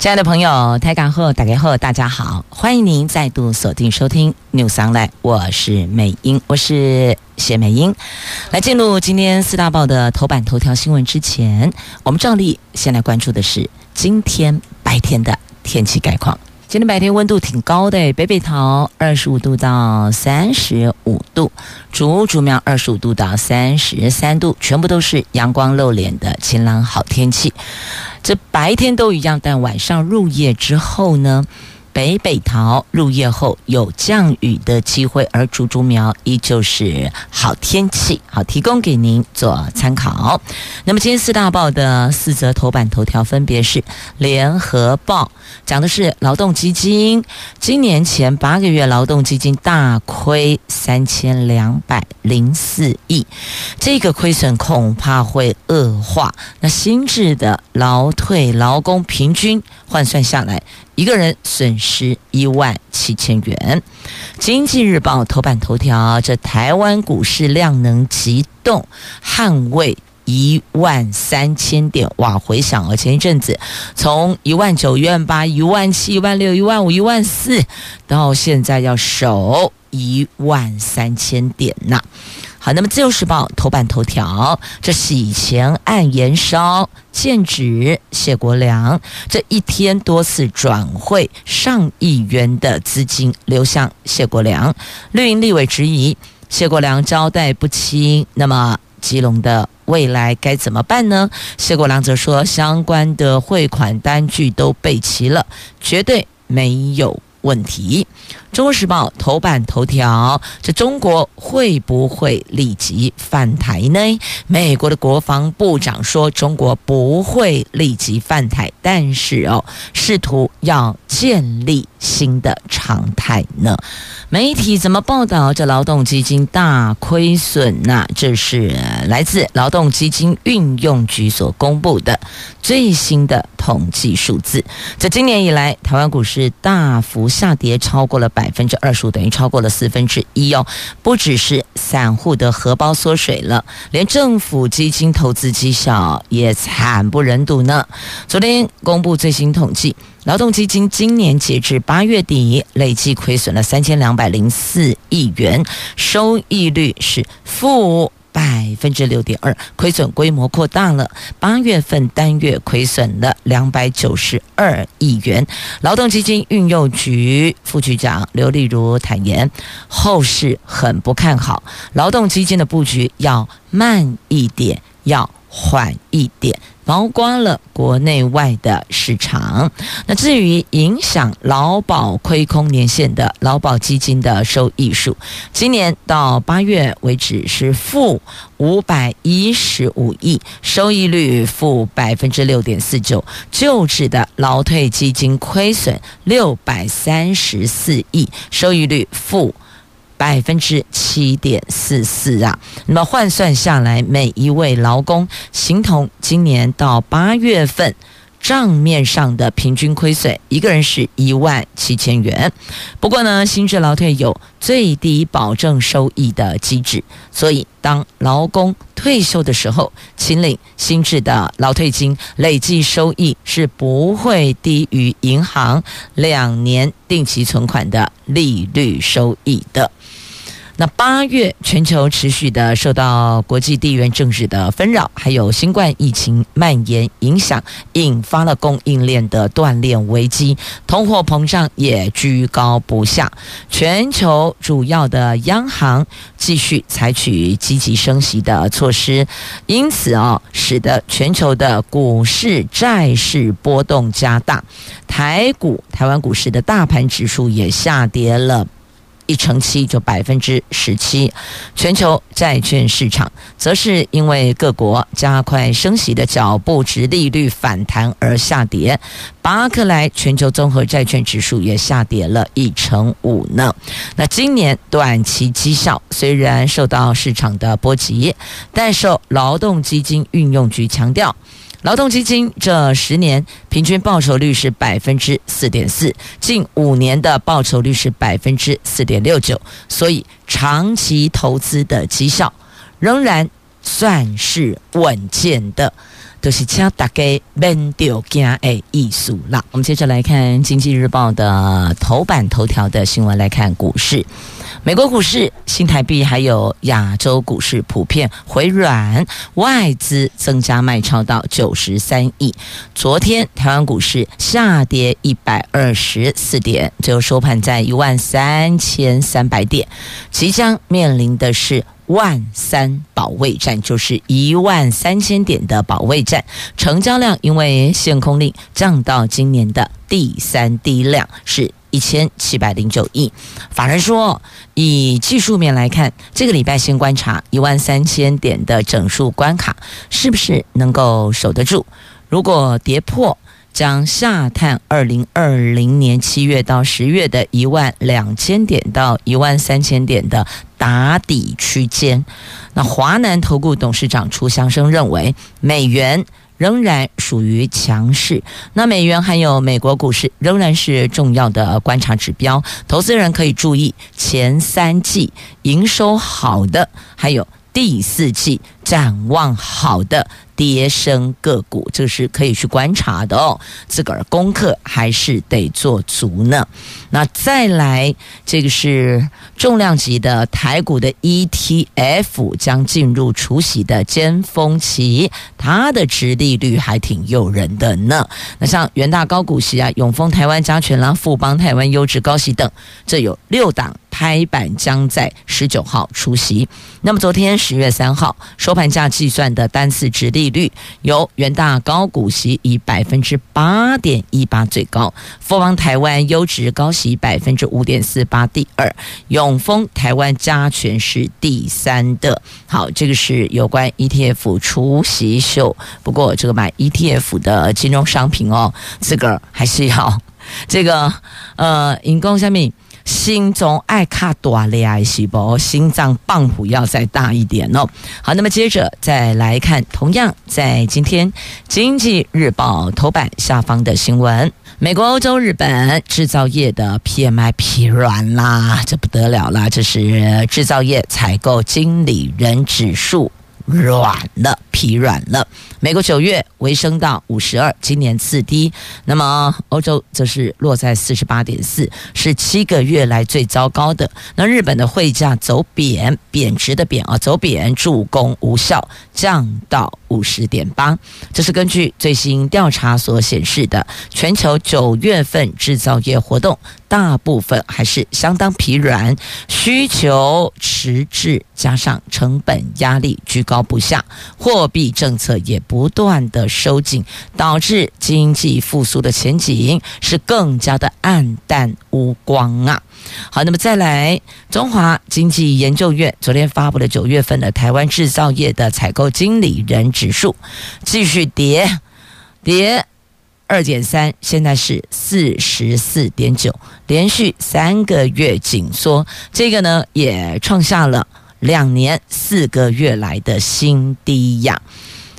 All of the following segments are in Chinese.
亲爱的朋友，台港后打开后，大家好，欢迎您再度锁定收听 News Online，我是美英，我是谢美英。来进入今天四大报的头版头条新闻之前，我们照例先来关注的是今天白天的天气概况。今天白天温度挺高的，北北桃二十五度到三十五度，竹竹苗二十五度到三十三度，全部都是阳光露脸的晴朗好天气。这白天都一样，但晚上入夜之后呢？北北桃入夜后有降雨的机会，而竹竹苗依旧是好天气，好提供给您做参考。那么今天四大报的四则头版头条分别是：联合报讲的是劳动基金，今年前八个月劳动基金大亏三千两百零四亿，这个亏损恐怕会恶化。那新制的劳退劳工平均换算下来。一个人损失十一万七千元。经济日报头版头条：这台湾股市量能急动，捍卫一万三千点。哇，回想哦，前一阵子从一万九、一万八、一万七、一万六、一万五、一万四，到现在要守一万三千点呐。好，那么《自由时报》头版头条，这洗钱案延烧，剑指谢国梁，这一天多次转汇上亿元的资金流向谢国梁，绿营立委质疑谢国梁交代不清，那么基隆的未来该怎么办呢？谢国梁则说，相关的汇款单据都备齐了，绝对没有问题。《中国时报》头版头条：这中国会不会立即犯台呢？美国的国防部长说，中国不会立即犯台，但是哦，试图要建立新的常态呢。媒体怎么报道？这劳动基金大亏损呐、这是来自劳动基金运用局所公布的最新的统计数字。这今年以来，台湾股市大幅下跌，超过了百。百分之二十五等于超过了四分之一哦，不只是散户的荷包缩水了，连政府基金投资绩效也惨不忍睹呢。昨天公布最新统计，劳动基金今年截至八月底累计亏损了三千两百零四亿元，收益率是负。百分之六点二，亏损规模扩大了。八月份单月亏损了两百九十二亿元。劳动基金运用局副局长刘丽如坦言，后市很不看好，劳动基金的布局要慢一点，要缓一点。包括了国内外的市场。那至于影响劳保亏空年限的劳保基金的收益数，今年到八月为止是负五百一十五亿，收益率负百分之六点四九。旧制的劳退基金亏损六百三十四亿，收益率负。百分之七点四四啊，那么换算下来，每一位劳工形同今年到八月份账面上的平均亏损，一个人是一万七千元。不过呢，新制劳退有最低保证收益的机制，所以当劳工退休的时候，请领新制的劳退金，累计收益是不会低于银行两年定期存款的利率收益的。那八月，全球持续的受到国际地缘政治的纷扰，还有新冠疫情蔓延影响，引发了供应链的断裂危机，通货膨胀也居高不下。全球主要的央行继续采取积极升息的措施，因此啊，使得全球的股市、债市波动加大。台股、台湾股市的大盘指数也下跌了。一成七，就百分之十七。全球债券市场则是因为各国加快升息的脚步，殖利率反弹而下跌。巴克莱全球综合债券指数也下跌了一成五呢。那今年短期绩效虽然受到市场的波及，但受劳动基金运用局强调。劳动基金这十年平均报酬率是百分之四点四，近五年的报酬率是百分之四点六九，所以长期投资的绩效仍然算是稳健的。都是请大家免得惊的意思啦。我们接着来看《经济日报》的头版头条的新闻，来看股市。美国股市、新台币还有亚洲股市普遍回软，外资增加卖超到九十三亿。昨天台湾股市下跌一百二十四点，最后收盘在一万三千三百点，即将面临的是。万三保卫战就是一万三千点的保卫战，成交量因为限空令降到今年的第三低量，是一千七百零九亿。法人说，以技术面来看，这个礼拜先观察一万三千点的整数关卡是不是能够守得住，如果跌破。将下探二零二零年七月到十月的一万两千点到一万三千点的打底区间。那华南投顾董事长楚祥生认为，美元仍然属于强势。那美元还有美国股市仍然是重要的观察指标，投资人可以注意前三季营收好的，还有第四季展望好的。跌升个股，这是可以去观察的哦。自个儿功课还是得做足呢。那再来，这个是重量级的台股的 ETF 将进入除息的尖峰期，它的殖利率还挺诱人的呢。那像元大高股息啊、永丰台湾加权啦、富邦台湾优质高息等，这有六档拍板将在十九号出席。那么昨天十月三号收盘价计算的单次殖利率，由元大高股息以百分之八点一八最高，富邦台湾优质高息百分之五点四八第二，永丰台湾加权是第三的。好，这个是有关 ETF 出席秀。不过这个买 ETF 的金融商品哦，这个还是要这个呃，引供下面。心中爱卡多利爱细胞，心脏棒谱要再大一点哦。好，那么接着再来看，同样在今天《经济日报》头版下方的新闻：美国、欧洲、日本制造业的 PMI 疲软啦，这不得了啦，这是制造业采购经理人指数。软了，疲软了。美国九月回升到五十二，今年次低。那么欧洲则是落在四十八点四，是七个月来最糟糕的。那日本的汇价走贬，贬值的贬啊，走贬，助攻无效，降到五十点八。这是根据最新调查所显示的全球九月份制造业活动。大部分还是相当疲软，需求迟滞，加上成本压力居高不下，货币政策也不断的收紧，导致经济复苏的前景是更加的黯淡无光啊！好，那么再来，中华经济研究院昨天发布了九月份的台湾制造业的采购经理人指数，继续跌，跌。二点三，现在是四十四点九，连续三个月紧缩，这个呢也创下了两年四个月来的新低呀。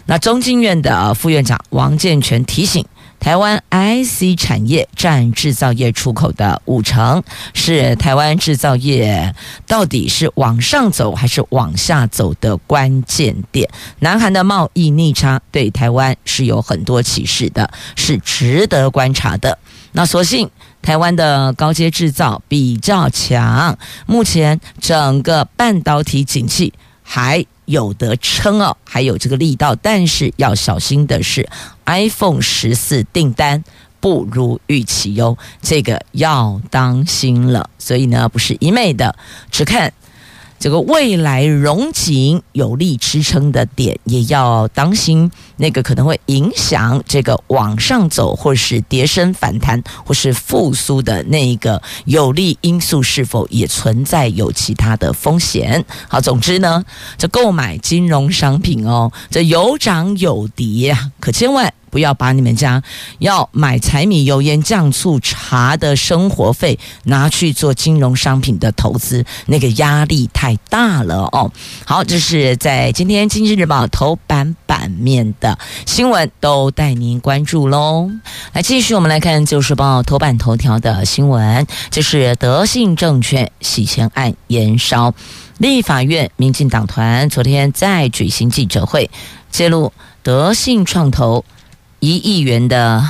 那中经院的副院长王建全提醒。台湾 IC 产业占制造业出口的五成，是台湾制造业到底是往上走还是往下走的关键点。南韩的贸易逆差对台湾是有很多启示的，是值得观察的。那所幸台湾的高阶制造比较强，目前整个半导体景气还有得撑哦，还有这个力道，但是要小心的是，iPhone 十四订单不如预期哟，这个要当心了。所以呢，不是一昧的只看这个未来荣景有力支撑的点，也要当心那个可能会影响这个往上走，或是跌升反弹，或是复苏的那一个有利因素是否也存在有其他的风险？好，总之呢，这购买金融商品哦，这有涨有跌，可千万。不要把你们家要买柴米油盐酱醋茶的生活费拿去做金融商品的投资，那个压力太大了哦。好，这是在今天《经济日报》头版版面的新闻，都带您关注喽。来，继续我们来看《旧时报》头版头条的新闻，就是德信证券洗钱案延烧，立法院民进党团昨天再举行记者会，揭露德信创投。一亿元的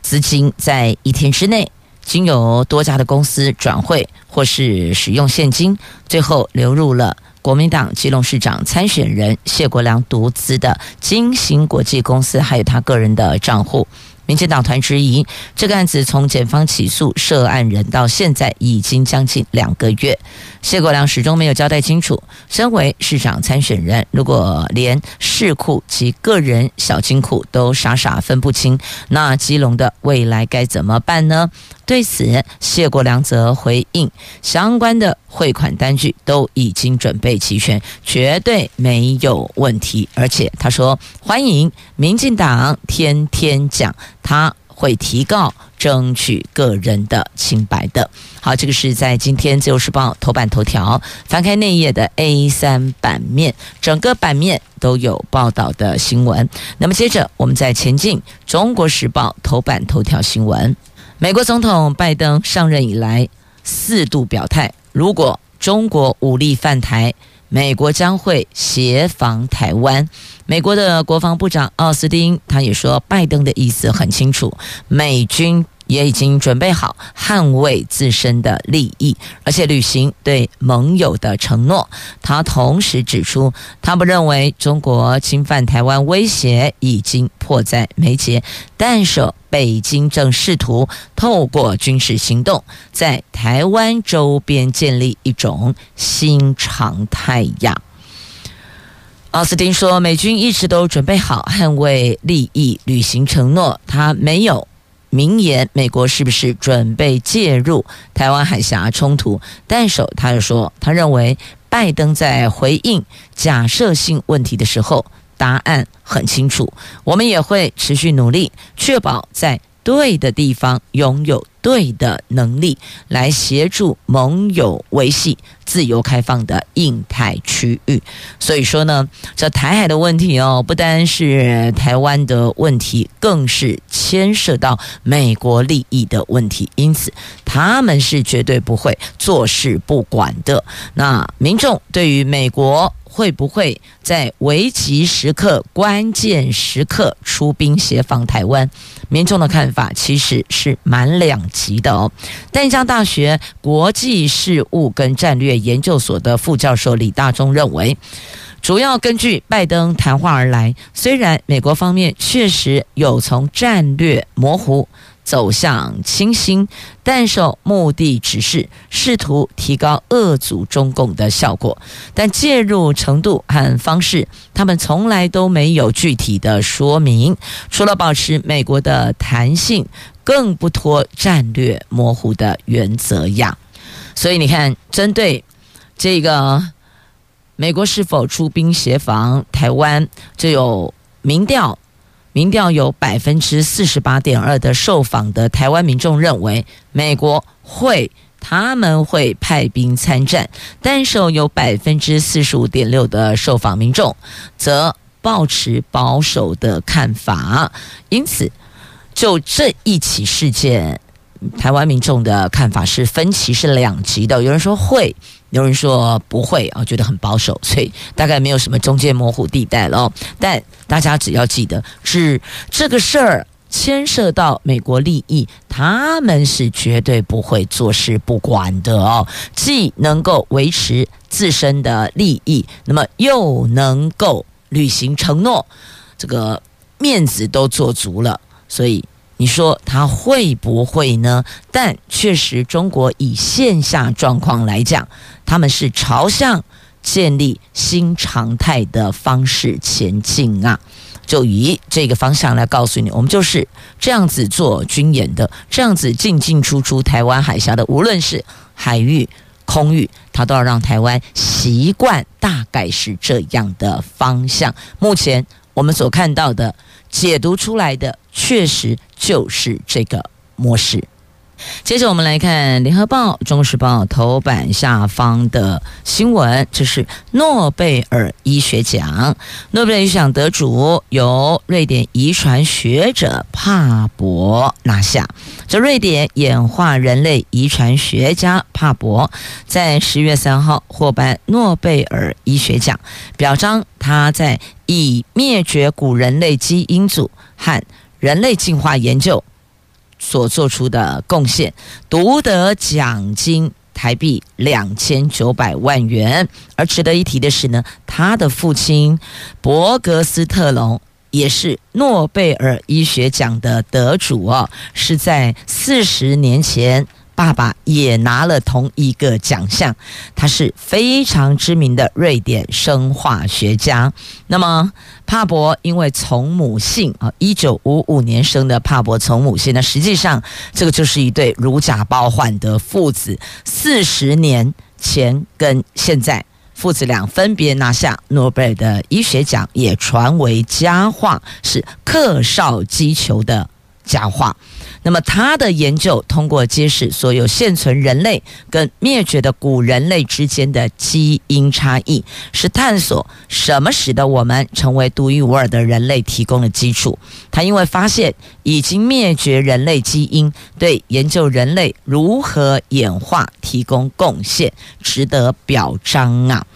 资金在一天之内，经由多家的公司转汇或是使用现金，最后流入了国民党基隆市长参选人谢国梁独资的金星国际公司，还有他个人的账户。民进党团质疑这个案子从检方起诉涉案人到现在已经将近两个月，谢国梁始终没有交代清楚。身为市长参选人，如果连市库及个人小金库都傻傻分不清，那基隆的未来该怎么办呢？对此，谢国梁则回应，相关的汇款单据都已经准备齐全，绝对没有问题。而且他说，欢迎民进党天天讲，他会提告，争取个人的清白的。好，这个是在今天《自由时报》头版头条，翻开内页的 A 三版面，整个版面都有报道的新闻。那么接着，我们再前进《中国时报》头版头条新闻。美国总统拜登上任以来四度表态，如果中国武力犯台，美国将会协防台湾。美国的国防部长奥斯汀他也说，拜登的意思很清楚，美军。也已经准备好捍卫自身的利益，而且履行对盟友的承诺。他同时指出，他不认为中国侵犯台湾威胁已经迫在眉睫，但是北京正试图透过军事行动，在台湾周边建立一种新常态呀。奥斯汀说，美军一直都准备好捍卫利益、履行承诺，他没有。明言美国是不是准备介入台湾海峡冲突？但是他又说，他认为拜登在回应假设性问题的时候，答案很清楚。我们也会持续努力，确保在。对的地方拥有对的能力，来协助盟友维系自由开放的印太区域。所以说呢，这台海的问题哦，不单是台湾的问题，更是牵涉到美国利益的问题。因此，他们是绝对不会坐视不管的。那民众对于美国。会不会在危急时刻、关键时刻出兵协防台湾？民众的看法其实是蛮两极的哦。淡江大学国际事务跟战略研究所的副教授李大中认为，主要根据拜登谈话而来。虽然美国方面确实有从战略模糊。走向清新，但受目的只是试图提高遏阻中共的效果，但介入程度和方式，他们从来都没有具体的说明。除了保持美国的弹性，更不脱战略模糊的原则呀。所以你看，针对这个美国是否出兵协防台湾，就有民调。民调有百分之四十八点二的受访的台湾民众认为美国会，他们会派兵参战，但是有百分之四十五点六的受访民众则抱持保守的看法。因此，就这一起事件，台湾民众的看法是分歧是两极的，有人说会。有人说不会啊，觉得很保守，所以大概没有什么中间模糊地带了。但大家只要记得，是这个事儿牵涉到美国利益，他们是绝对不会坐视不管的哦。既能够维持自身的利益，那么又能够履行承诺，这个面子都做足了，所以你说它会不会呢？但确实，中国以线下状况来讲，他们是朝向建立新常态的方式前进啊。就以这个方向来告诉你，我们就是这样子做军演的，这样子进进出出台湾海峡的，无论是海域、空域，它都要让台湾习惯，大概是这样的方向。目前我们所看到的解读出来的，确实就是这个模式。接着我们来看《联合报》《中时报》头版下方的新闻，这是诺贝尔医学奖。诺贝尔医学奖得主由瑞典遗传学者帕博拿下。这瑞典演化人类遗传学家帕博在十月三号获颁诺贝尔医学奖，表彰他在已灭绝古人类基因组和人类进化研究。所做出的贡献，独得奖金台币两千九百万元。而值得一提的是呢，他的父亲伯格斯特隆也是诺贝尔医学奖的得主哦，是在四十年前。爸爸也拿了同一个奖项，他是非常知名的瑞典生化学家。那么帕博因为从母姓啊，一九五五年生的帕博从母姓，那实际上这个就是一对如假包换的父子。四十年前跟现在，父子俩分别拿下诺贝尔的医学奖，也传为佳话，是克绍基裘的佳话。那么，他的研究通过揭示所有现存人类跟灭绝的古人类之间的基因差异，是探索什么使得我们成为独一无二的人类提供了基础。他因为发现已经灭绝人类基因，对研究人类如何演化提供贡献，值得表彰啊！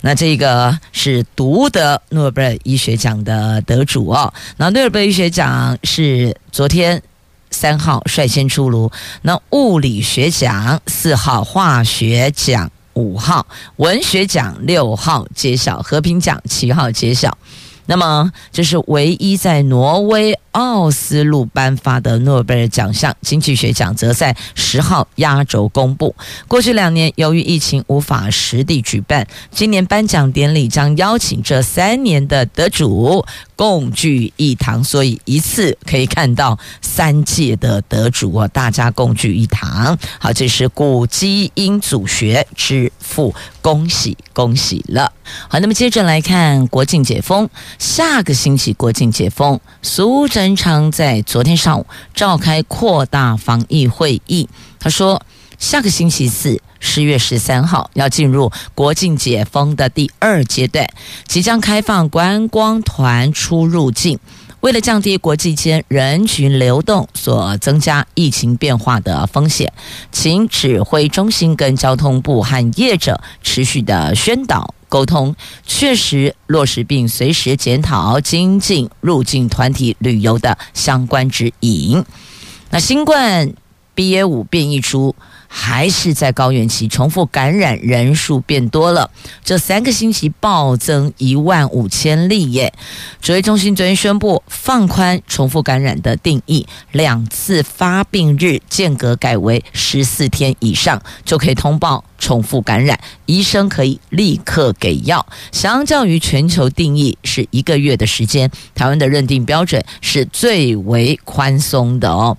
那这个是独得诺贝尔医学奖的得主哦。那诺贝尔医学奖是昨天。三号率先出炉，那物理学奖四号，化学奖五号，文学奖六号揭晓，和平奖七号揭晓。那么，这是唯一在挪威奥斯陆颁发的诺贝尔奖项。经济学奖则在十号压轴公布。过去两年由于疫情无法实地举办，今年颁奖典礼将邀请这三年的得主共聚一堂，所以一次可以看到三届的得主啊，大家共聚一堂。好，这是古基因组学之父，恭喜恭喜了。好，那么接着来看国庆解封。下个星期国庆解封，苏贞昌在昨天上午召开扩大防疫会议。他说，下个星期四，十月十三号要进入国庆解封的第二阶段，即将开放观光团出入境。为了降低国际间人群流动所增加疫情变化的风险，请指挥中心跟交通部和业者持续的宣导沟通，确实落实并随时检讨经济入境团体旅游的相关指引。那新冠 BA 五变异株。还是在高原期，重复感染人数变多了。这三个星期暴增一万五千例耶。指挥中心昨天宣布放宽重复感染的定义，两次发病日间隔改为十四天以上就可以通报。重复感染，医生可以立刻给药。相较于全球定义是一个月的时间，台湾的认定标准是最为宽松的哦。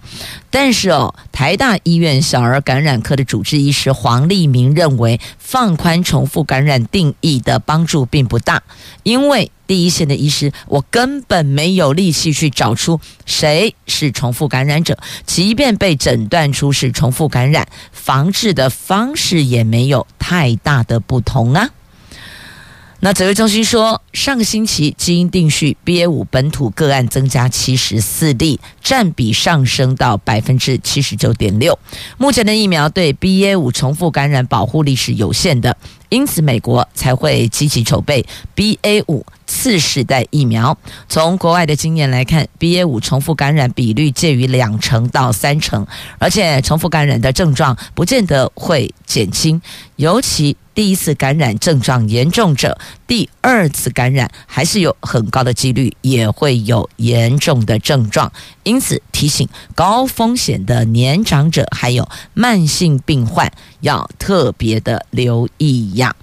但是哦，台大医院小儿感染科的主治医师黄立明认为，放宽重复感染定义的帮助并不大，因为。第一线的医师，我根本没有力气去找出谁是重复感染者，即便被诊断出是重复感染，防治的方式也没有太大的不同啊。那指挥中心说，上个星期基因定序 BA 五本土个案增加七十四例，占比上升到百分之七十九点六。目前的疫苗对 BA 五重复感染保护力是有限的，因此美国才会积极筹备 BA 五。次世代疫苗。从国外的经验来看，BA 五重复感染比率介于两成到三成，而且重复感染的症状不见得会减轻，尤其。第一次感染症状严重者，第二次感染还是有很高的几率也会有严重的症状。因此提醒高风险的年长者还有慢性病患要特别的留意呀。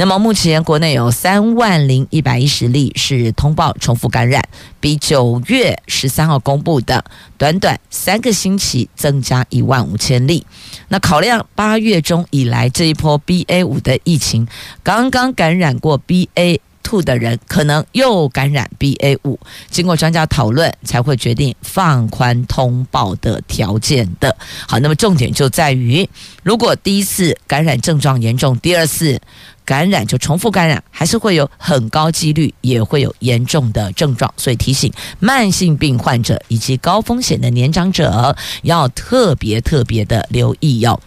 那么目前国内有三万零一百一十例是通报重复感染，比九月十三号公布的短短三个星期增加一万五千例。那考量八月中以来这一波 BA 五的疫情，刚刚感染过 BA two 的人可能又感染 BA 五，经过专家讨论才会决定放宽通报的条件的。好，那么重点就在于，如果第一次感染症状严重，第二次。感染就重复感染，还是会有很高几率，也会有严重的症状，所以提醒慢性病患者以及高风险的年长者要特别特别的留意哟。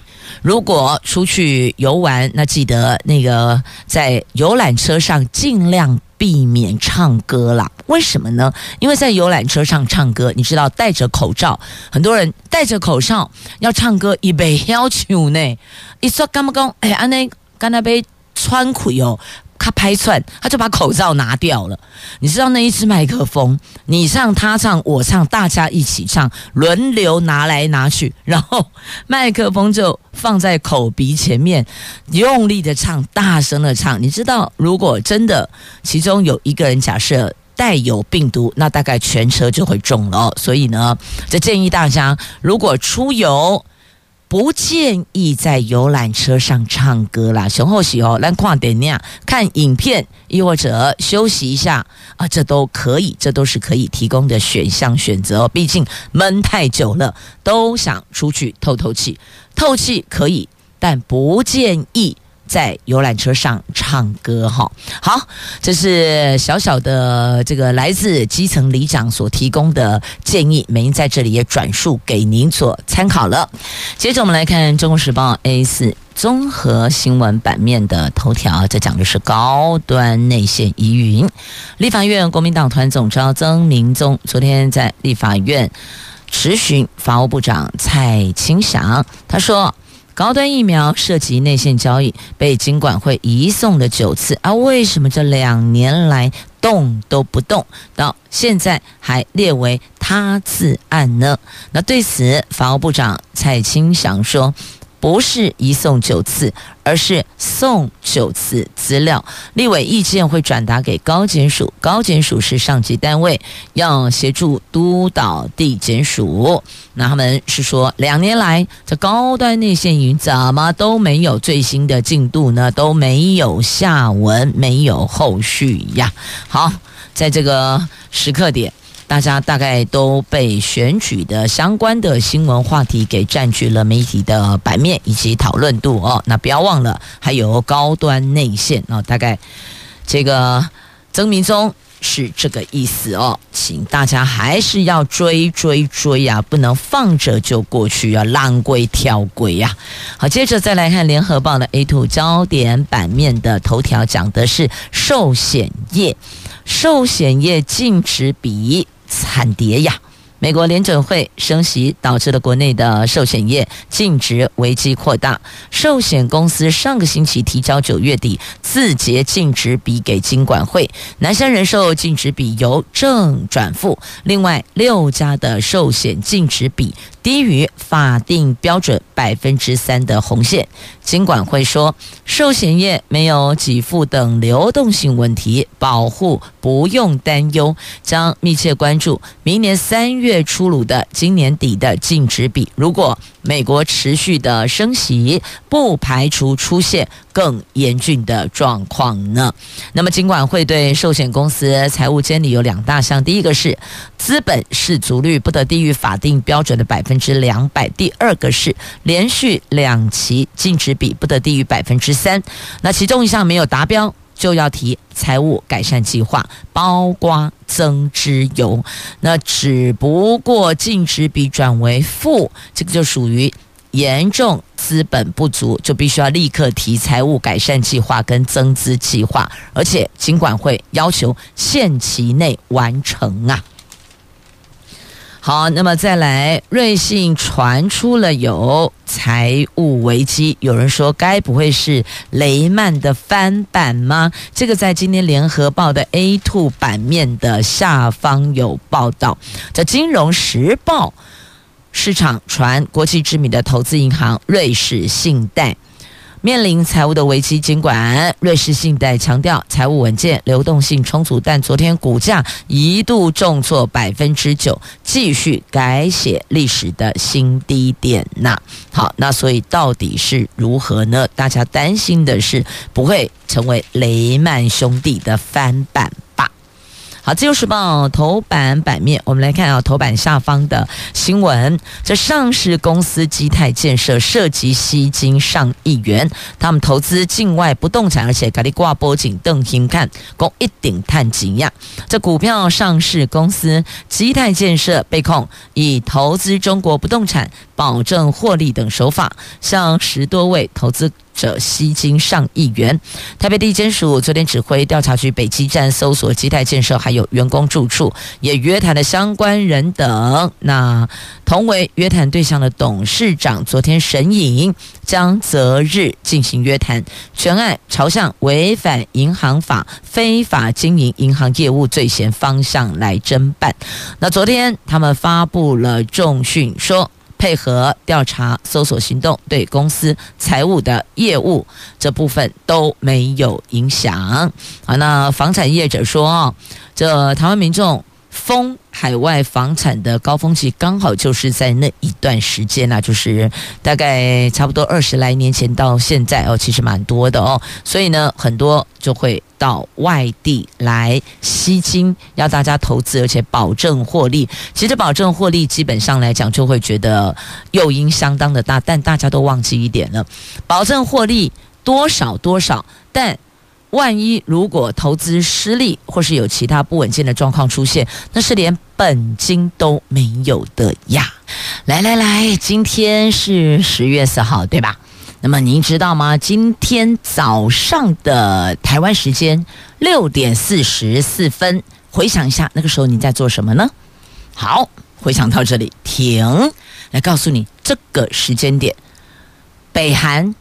如果出去游玩，那记得那个在游览车上尽量避免唱歌啦。为什么呢？因为在游览车上唱歌，你知道戴着口罩，很多人戴着口罩要唱歌，一被要求呢。一说干嘛讲？哎，安内干那杯。穿苦油，他拍串，他就把口罩拿掉了。你知道那一只麦克风，你唱他唱我唱，大家一起唱，轮流拿来拿去，然后麦克风就放在口鼻前面，用力的唱，大声的唱。你知道，如果真的其中有一个人假设带有病毒，那大概全车就会中了。所以呢，就建议大家，如果出游。不建议在游览车上唱歌啦，熊后喜哦，来看电影、看影片，亦或者休息一下啊，这都可以，这都是可以提供的选项选择。毕竟闷太久了，都想出去透透气，透气可以，但不建议。在游览车上唱歌哈，好，这是小小的这个来自基层里长所提供的建议，美英在这里也转述给您做参考了。接着我们来看《中国时报》A4 综合新闻版面的头条，这讲的是高端内线疑云。立法院国民党团总召曾明宗昨天在立法院质询法务部长蔡清祥，他说。高端疫苗涉及内线交易，被金管会移送了九次而！为什么这两年来动都不动，到现在还列为他自案呢？那对此，法务部长蔡清祥说。不是移送九次，而是送九次资料。立委意见会转达给高检署，高检署是上级单位，要协助督导地检署。那他们是说，两年来这高端内线云怎么都没有最新的进度呢？都没有下文，没有后续呀。好，在这个时刻点。大家大概都被选举的相关的新闻话题给占据了媒体的版面以及讨论度哦。那不要忘了，还有高端内线哦。大概这个曾明宗是这个意思哦，请大家还是要追追追呀，不能放着就过去啊，浪归跳归呀。好，接着再来看联合报的 A2 焦点版面的头条，讲的是寿险业，寿险业净值比。惨跌呀！美国联准会升息导致了国内的寿险业净值危机扩大。寿险公司上个星期提交九月底字节净值比给金管会，南山人寿净值比由正转负，另外六家的寿险净值比低于法定标准百分之三的红线。尽管会说，寿险业没有给付等流动性问题，保护不用担忧，将密切关注明年三月。出炉的今年底的净值比，如果美国持续的升息，不排除出现更严峻的状况呢。那么，尽管会对寿险公司财务监理有两大项：第一个是资本适足率不得低于法定标准的百分分之两百；第二个是连续两期净值比不得低于百分之三。那其中一项没有达标。就要提财务改善计划，包括增资油。那只不过净值比转为负，这个就属于严重资本不足，就必须要立刻提财务改善计划跟增资计划，而且尽管会要求限期内完成啊。好，那么再来，瑞信传出了有财务危机，有人说该不会是雷曼的翻版吗？这个在今天联合报的 A2 版面的下方有报道，在金融时报市场传国际知名的投资银行瑞士信贷。面临财务的危机，尽管瑞士信贷强调财务稳健、流动性充足，但昨天股价一度重挫百分之九，继续改写历史的新低点呐。好，那所以到底是如何呢？大家担心的是不会成为雷曼兄弟的翻版吧。好，自由时报头版版面，我们来看啊，头版下方的新闻，这上市公司基泰建设涉及吸金上亿元，他们投资境外不动产，而且咖喱挂脖颈瞪心看，共一顶碳几呀？这股票上市公司基泰建设被控以投资中国不动产、保证获利等手法，向十多位投资。者吸金上亿元，台北地检署昨天指挥调查局北基站搜索基泰建设，还有员工住处，也约谈了相关人等。那同为约谈对象的董事长，昨天审影将择日进行约谈，全案朝向违反银行法、非法经营银行业务罪嫌方向来侦办。那昨天他们发布了重讯说。配合调查搜索行动，对公司财务的业务这部分都没有影响。好，那房产业者说，这台湾民众封海外房产的高峰期，刚好就是在那一段时间呐，就是大概差不多二十来年前到现在哦，其实蛮多的哦，所以呢，很多就会。到外地来吸金，要大家投资，而且保证获利。其实保证获利，基本上来讲就会觉得诱因相当的大，但大家都忘记一点了：保证获利多少多少，但万一如果投资失利，或是有其他不稳健的状况出现，那是连本金都没有的呀！来来来，今天是十月四号，对吧？那么您知道吗？今天早上的台湾时间六点四十四分，回想一下那个时候你在做什么呢？好，回想到这里，停，来告诉你这个时间点，北韩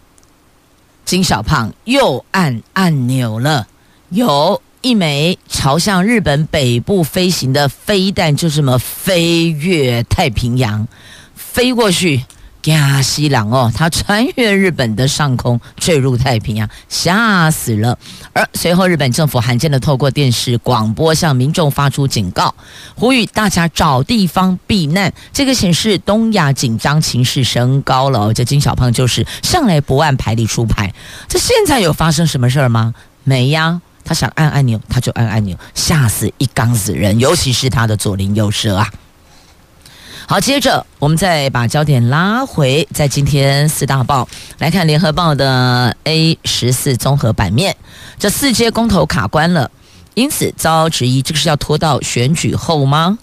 金小胖又按按钮了，有一枚朝向日本北部飞行的飞弹，就这么飞越太平洋，飞过去。加西朗哦，他穿越日本的上空坠入太平洋，吓死了。而随后，日本政府罕见的透过电视广播向民众发出警告，呼吁大家找地方避难。这个显示东亚紧张情势升高了。这金小胖就是向来不按牌理出牌。这现在有发生什么事儿吗？没呀，他想按按钮他就按按钮，吓死一缸子人，尤其是他的左邻右舍啊。好，接着我们再把焦点拉回，在今天四大报来看，《联合报》的 A 十四综合版面，这四阶公投卡关了，因此遭质疑，这个是要拖到选举后吗？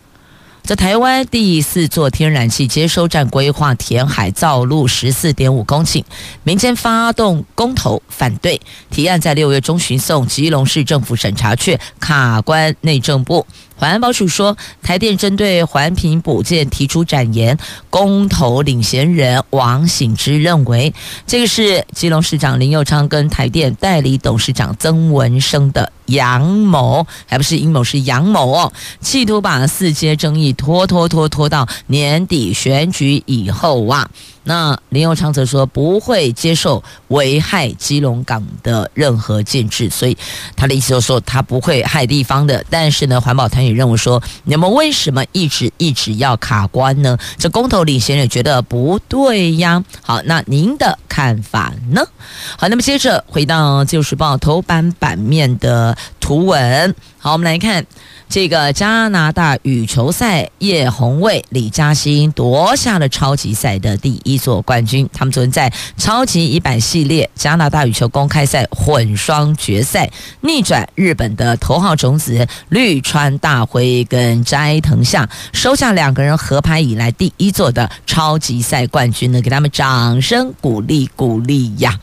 在台湾第四座天然气接收站规划填海造陆十四点五公顷，民间发动公投反对提案，在六月中旬送基隆市政府审查，却卡关内政部。环保署说，台电针对环评补件提出展言，公投领衔人王醒之认为，这个是基隆市长林佑昌跟台电代理董事长曾文生的阳谋，还不是阴谋，是阳谋哦，企图把四阶争议拖拖拖拖到年底选举以后哇。那林佑昌则说不会接受危害基隆港的任何建制，所以他的意思就是说他不会害地方的。但是呢，环保团也认为说，你们为什么一直一直要卡关呢？这公投领先人觉得不对呀。好，那您的看法呢？好，那么接着回到《自由时报》头版版面的。图文。好，我们来看。这个加拿大羽球赛，叶红卫、李嘉欣夺下了超级赛的第一座冠军。他们昨天在超级一百系列加拿大羽球公开赛混双决赛逆转日本的头号种子绿川大辉跟斋藤象，收下两个人合拍以来第一座的超级赛冠军呢，给他们掌声鼓励鼓励呀！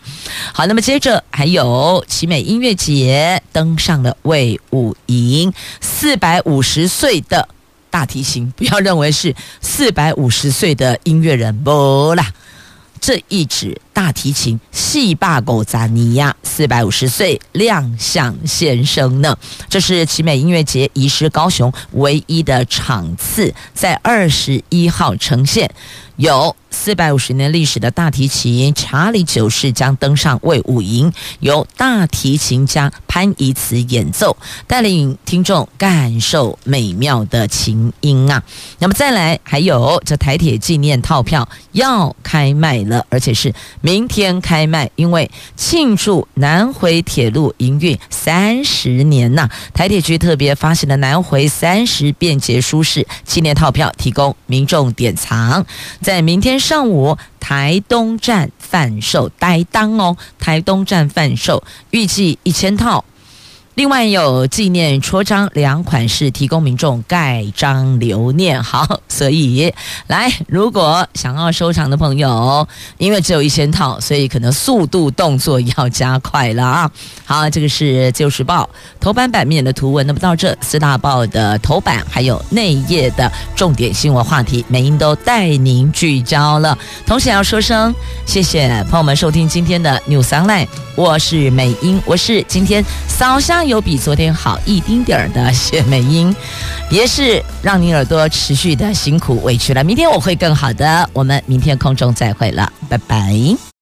好，那么接着还有奇美音乐节登上了魏武营四。四百五十岁的大提琴，不要认为是四百五十岁的音乐人，不啦，这一支大提琴戏霸狗扎尼亚四百五十岁亮相先生呢。这是奇美音乐节移师高雄唯一的场次，在二十一号呈现。有四百五十年历史的大提琴查理九世将登上卫武营，由大提琴家潘怡慈演奏，带领听众感受美妙的琴音啊。那么再来，还有这台铁纪念套票要开卖了，而且是明天开卖，因为庆祝南回铁路营运三十年呐、台铁局特别发行的南回三十便捷舒适纪念套票，提供民众典藏。在明天上午，台东站贩售，呆当哦，台东站贩售，预计一千套。另外有纪念戳章两款式，提供民众盖章留念。好，所以来，如果想要收藏的朋友，因为只有一千套，所以可能速度动作要加快了啊。好，这个是《自由时报》头版版面的图文。那么到这四大报的头版还有内页的重点新闻话题，美英都带您聚焦了。同时要说声谢谢朋友们收听今天的 New Sunlight，我是美英，我是今天扫下。有比昨天好一丁点儿的谢美英，也是让你耳朵持续的辛苦委屈了。明天我会更好的，我们明天空中再会了，拜拜。